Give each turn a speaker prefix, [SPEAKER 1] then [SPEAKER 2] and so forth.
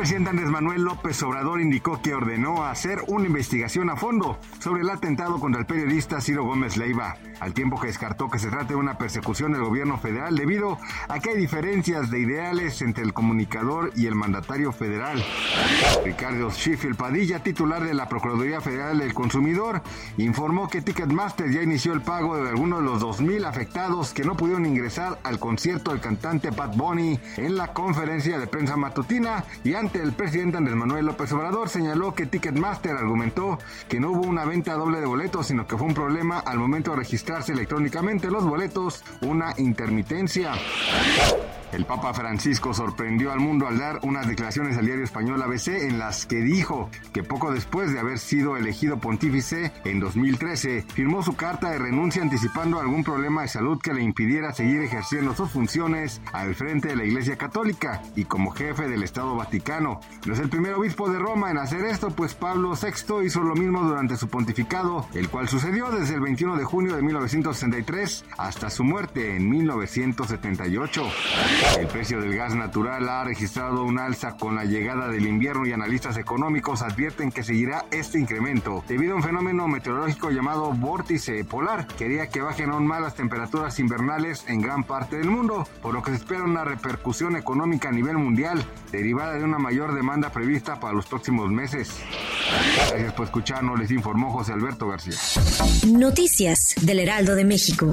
[SPEAKER 1] Presidente Andrés Manuel López Obrador indicó que ordenó hacer una investigación a fondo sobre el atentado contra el periodista Ciro Gómez Leiva, al tiempo que descartó que se trate de una persecución del gobierno federal debido a que hay diferencias de ideales entre el comunicador y el mandatario federal. Ricardo Sheffield Padilla, titular de la Procuraduría Federal del Consumidor, informó que Ticketmaster ya inició el pago de algunos de los 2.000 afectados que no pudieron ingresar al concierto del cantante Pat Bunny en la conferencia de prensa matutina y el presidente Andrés Manuel López Obrador señaló que Ticketmaster argumentó que no hubo una venta doble de boletos, sino que fue un problema al momento de registrarse electrónicamente los boletos, una intermitencia. El Papa Francisco sorprendió al mundo al dar unas declaraciones al diario español ABC en las que dijo que poco después de haber sido elegido pontífice en 2013, firmó su carta de renuncia anticipando algún problema de salud que le impidiera seguir ejerciendo sus funciones al frente de la Iglesia Católica y como jefe del Estado Vaticano. No es el primer obispo de Roma en hacer esto, pues Pablo VI hizo lo mismo durante su pontificado, el cual sucedió desde el 21 de junio de 1963 hasta su muerte en 1978. El precio del gas natural ha registrado un alza con la llegada del invierno y analistas económicos advierten que seguirá este incremento debido a un fenómeno meteorológico llamado vórtice polar que haría que bajen aún más las temperaturas invernales en gran parte del mundo, por lo que se espera una repercusión económica a nivel mundial derivada de una mayor demanda prevista para los próximos meses. Gracias por escucharnos, les informó José Alberto García.
[SPEAKER 2] Noticias del Heraldo de México.